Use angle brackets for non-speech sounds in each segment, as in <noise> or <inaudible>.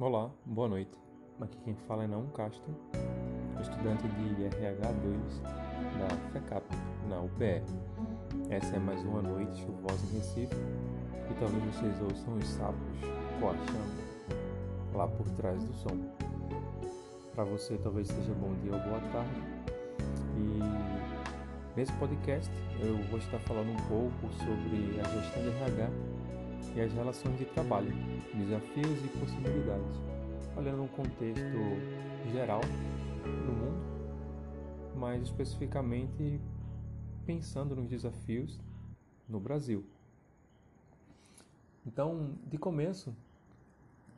Olá, boa noite. Aqui quem fala é Naum Castro, estudante de RH2 da FECAP, na UPE. Essa é mais uma noite chuvosa em Recife e talvez vocês ouçam os sapos coachando lá por trás do som. Para você talvez seja bom dia ou boa tarde. E nesse podcast eu vou estar falando um pouco sobre a gestão de RH e as relações de trabalho, desafios e possibilidades, olhando um contexto geral no mundo, mas especificamente pensando nos desafios no Brasil. Então, de começo,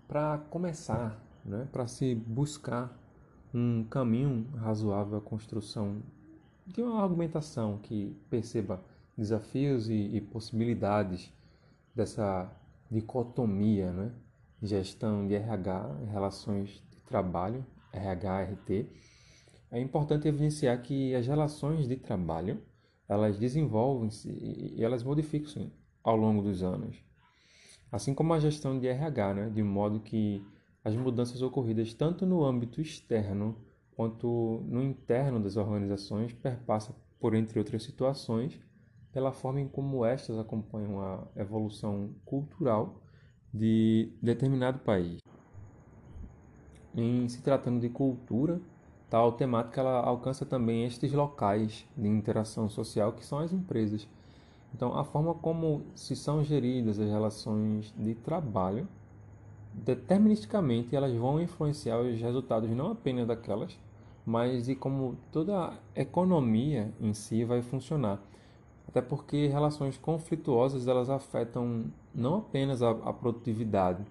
para começar, né, para se buscar um caminho razoável à construção de uma argumentação que perceba desafios e, e possibilidades dessa dicotomia, né? gestão de RH, relações de trabalho, RH-RT, é importante evidenciar que as relações de trabalho elas desenvolvem-se e elas modificam-se ao longo dos anos. Assim como a gestão de RH, né? de modo que as mudanças ocorridas tanto no âmbito externo quanto no interno das organizações perpassa por, entre outras situações, pela forma em como estas acompanham a evolução cultural de determinado país. Em se tratando de cultura, tal temática ela alcança também estes locais de interação social que são as empresas. Então, a forma como se são geridas as relações de trabalho, deterministicamente elas vão influenciar os resultados não apenas daquelas, mas de como toda a economia em si vai funcionar até porque relações conflituosas elas afetam não apenas a, a produtividade,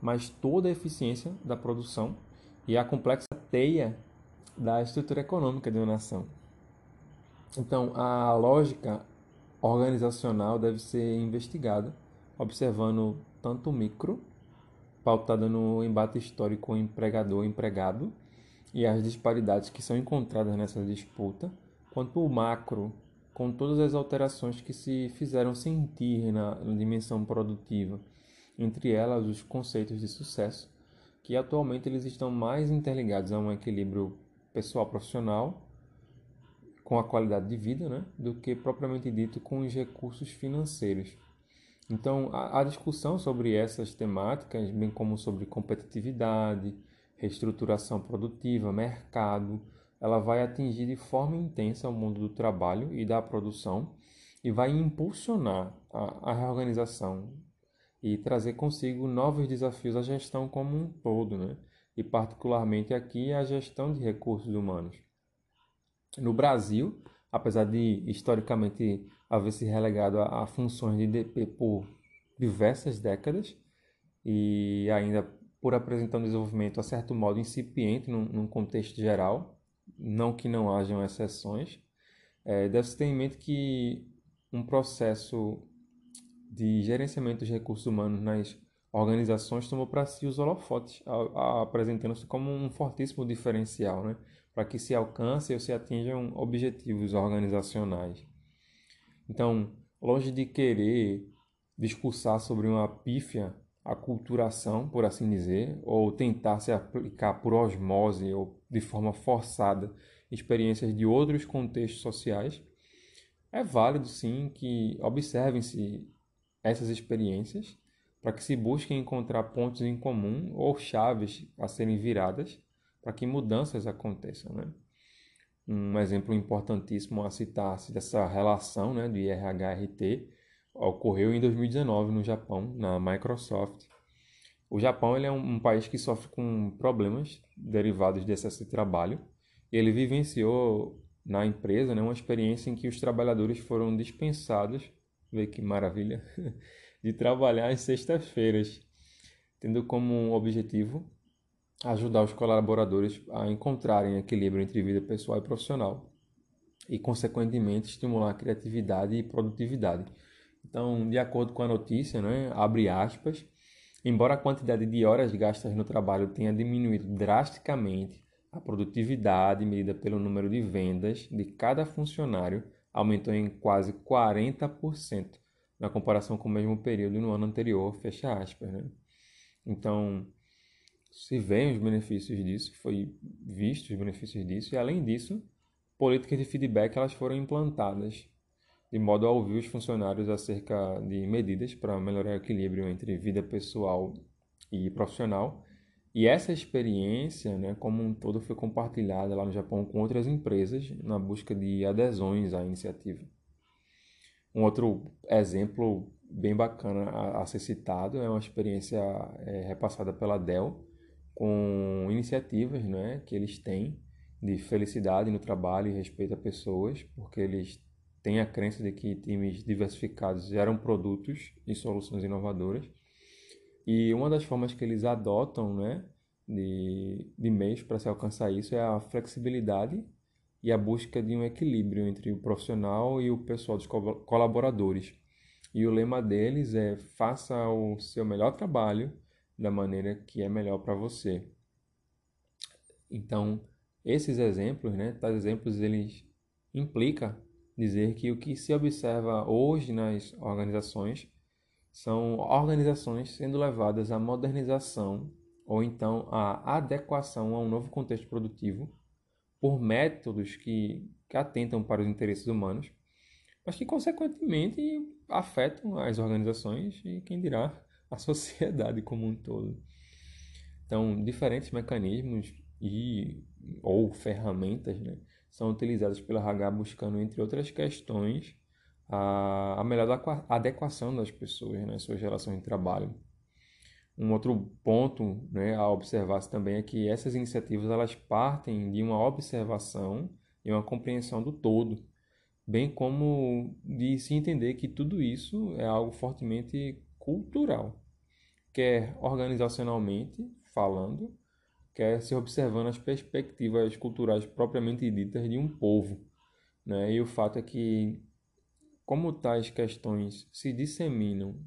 mas toda a eficiência da produção e a complexa teia da estrutura econômica de uma nação. Então, a lógica organizacional deve ser investigada, observando tanto o micro, pautada no embate histórico empregador-empregado e as disparidades que são encontradas nessa disputa, quanto o macro, com todas as alterações que se fizeram sentir na, dimensão produtiva, entre elas os conceitos de sucesso, que atualmente eles estão mais interligados a um equilíbrio pessoal profissional com a qualidade de vida, né, do que propriamente dito com os recursos financeiros. Então, a, a discussão sobre essas temáticas, bem como sobre competitividade, reestruturação produtiva, mercado, ela vai atingir de forma intensa o mundo do trabalho e da produção e vai impulsionar a, a reorganização e trazer consigo novos desafios à gestão como um todo, né? e particularmente aqui a gestão de recursos humanos. No Brasil, apesar de historicamente haver se relegado a, a funções de DP por diversas décadas e ainda por apresentar um desenvolvimento a certo modo incipiente num, num contexto geral, não que não hajam exceções, é, deve-se ter em mente que um processo de gerenciamento dos recursos humanos nas organizações tomou para si os holofotes, apresentando-se como um fortíssimo diferencial, né? para que se alcance ou se atinjam objetivos organizacionais. Então, longe de querer discursar sobre uma pífia aculturação, por assim dizer, ou tentar se aplicar por osmose ou de forma forçada experiências de outros contextos sociais, é válido sim que observem-se essas experiências para que se busquem encontrar pontos em comum ou chaves a serem viradas para que mudanças aconteçam. Né? Um exemplo importantíssimo a citar-se dessa relação né, do IRH-RT ocorreu em 2019 no Japão, na Microsoft. O Japão ele é um, um país que sofre com problemas derivados de excesso de trabalho. Ele vivenciou na empresa né, uma experiência em que os trabalhadores foram dispensados, vê que maravilha, <laughs> de trabalhar em sextas-feiras, tendo como objetivo ajudar os colaboradores a encontrarem equilíbrio entre vida pessoal e profissional e, consequentemente, estimular a criatividade e produtividade. Então, de acordo com a notícia, né, abre aspas, embora a quantidade de horas gastas no trabalho tenha diminuído drasticamente, a produtividade medida pelo número de vendas de cada funcionário aumentou em quase 40% na comparação com o mesmo período no ano anterior, fecha aspas. Né? Então, se veem os benefícios disso, foi visto os benefícios disso, e além disso, políticas de feedback elas foram implantadas de modo a ouvir os funcionários acerca de medidas para melhorar o equilíbrio entre vida pessoal e profissional. E essa experiência, né, como um todo, foi compartilhada lá no Japão com outras empresas na busca de adesões à iniciativa. Um outro exemplo bem bacana a, ser citado é uma experiência é, repassada pela Dell com iniciativas né, que eles têm de felicidade no trabalho e respeito a pessoas, porque eles têm a crença de que times diversificados geram produtos e soluções inovadoras. E uma das formas que eles adotam né, de, de meios para se alcançar isso é a flexibilidade e a busca de um equilíbrio entre o profissional e o pessoal dos colaboradores. E o lema deles é: faça o seu melhor trabalho da maneira que é melhor para você. Então, esses exemplos, né, tais exemplos, eles implica dizer que o que se observa hoje nas organizações são organizações sendo levadas à modernização ou então à adequação a um novo contexto produtivo por métodos que, que atentam para os interesses humanos, mas que consequentemente afetam as organizações e quem dirá <laughs> a sociedade como um todo. Então, diferentes mecanismos e ou ferramentas né, são utilizadas pela RH buscando, entre outras questões, a, melhor adequação das pessoas nas né, suas relações de trabalho. Um outro ponto né, a observar-se também é que essas iniciativas elas partem de uma observação e uma compreensão do todo, bem como de se entender que tudo isso é algo fortemente cultural, quer organizacionalmente falando, quer se observando as perspectivas culturais propriamente ditas de um povo. Né? E o fato é que, como tais questões se disseminam,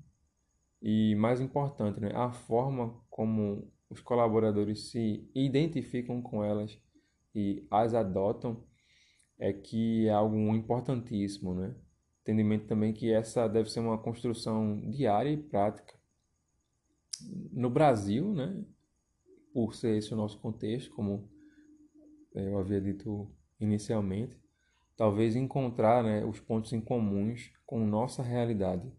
e mais importante, né, a forma como os colaboradores se identificam com elas e as adotam, é que é algo importantíssimo, né? Entendimento também que essa deve ser uma construção diária e prática. No Brasil, né, por ser esse o nosso contexto, como eu havia dito inicialmente, talvez encontrar né, os pontos em comuns com nossa realidade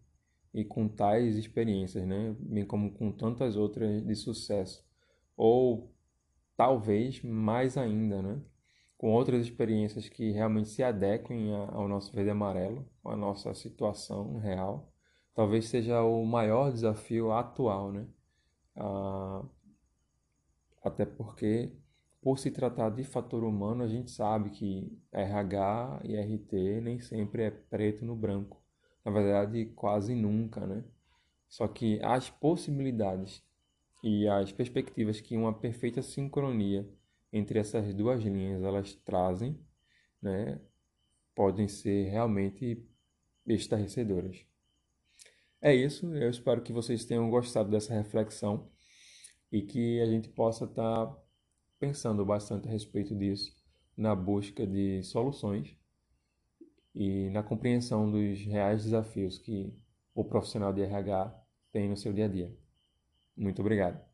e com tais experiências, né, bem como com tantas outras de sucesso, ou talvez mais ainda, né, com outras experiências que realmente se adequem ao nosso verde amarelo, à nossa situação real, talvez seja o maior desafio atual, né? Até porque, por se tratar de fator humano, a gente sabe que RH e RT nem sempre é preto no branco. Na verdade, quase nunca, né? Só que as possibilidades e as perspectivas que uma perfeita sincronia entre essas duas linhas elas trazem, né, podem ser realmente estarrecedoras. É isso, eu espero que vocês tenham gostado dessa reflexão e que a gente possa estar tá pensando bastante a respeito disso na busca de soluções e na compreensão dos reais desafios que o profissional de RH tem no seu dia a dia. Muito obrigado.